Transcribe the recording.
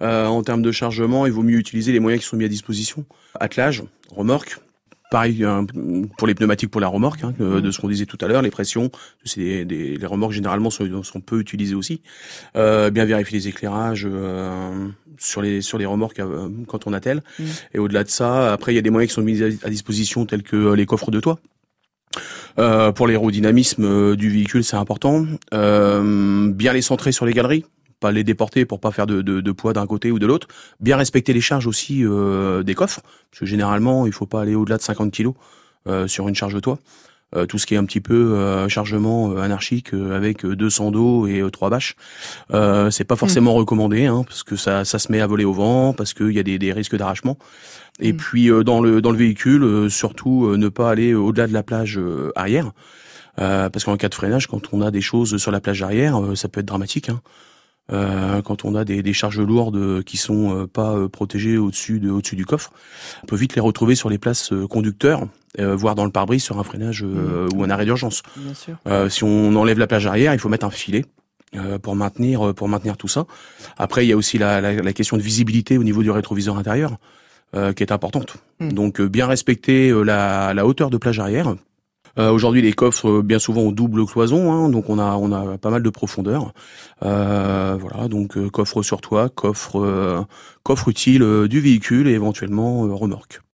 en termes de chargement, il vaut mieux utiliser les moyens qui sont mis à disposition. Attelage, remorque, Pareil pour les pneumatiques pour la remorque, hein, de mm. ce qu'on disait tout à l'heure, les pressions, c'est des, les remorques généralement sont, sont peu utilisées aussi. Euh, bien vérifier les éclairages euh, sur les sur les remorques euh, quand on attelle. Mm. Et au-delà de ça, après il y a des moyens qui sont mis à, disposition tels que euh, les coffres de toit. Euh, pour l'aérodynamisme du véhicule, c'est important. bien les centrer sur les galeries pas les déporter pour pas faire de, de, de poids d'un côté ou de l'autre. Bien respecter les charges aussi euh, des coffres, parce que généralement il faut pas aller au-delà de 50 kg euh, sur une charge de toit. Euh, tout ce qui est un petit peu chargement anarchique avec 200 dos et trois bâches, c'est pas forcément mmh. recommandé, hein, parce que ça, ça se met à voler au vent, parce qu'il y a des, des risques d'arrachement. Et mmh. puis dans le dans le véhicule, surtout ne pas aller au-delà de la plage arrière. parce qu'en cas de freinage, quand on a des choses sur la plage arrière, ça peut être dramatique. Hein. Euh, quand on a des, des, charges lourdes qui sont euh, pas euh, protégées au-dessus de, au-dessus du coffre, on peut vite les retrouver sur les places conducteurs, voire dans le pare-brise sur un freinage mmh. ou un arrêt d'urgence. si on enlève la plage arrière, il faut mettre un filet. pour maintenir pour maintenir tout ça. Après, il y a aussi la, la, la question de visibilité au niveau du rétroviseur intérieur, qui est importante. Mmh. Donc, bien respecter la, la hauteur de plage arrière euh, Aujourd'hui, les coffres euh, bien souvent ont double cloison, hein, donc on a on a pas mal de profondeur. Euh, voilà, donc coffre sur toit, coffre coffre utile du véhicule et éventuellement remorque.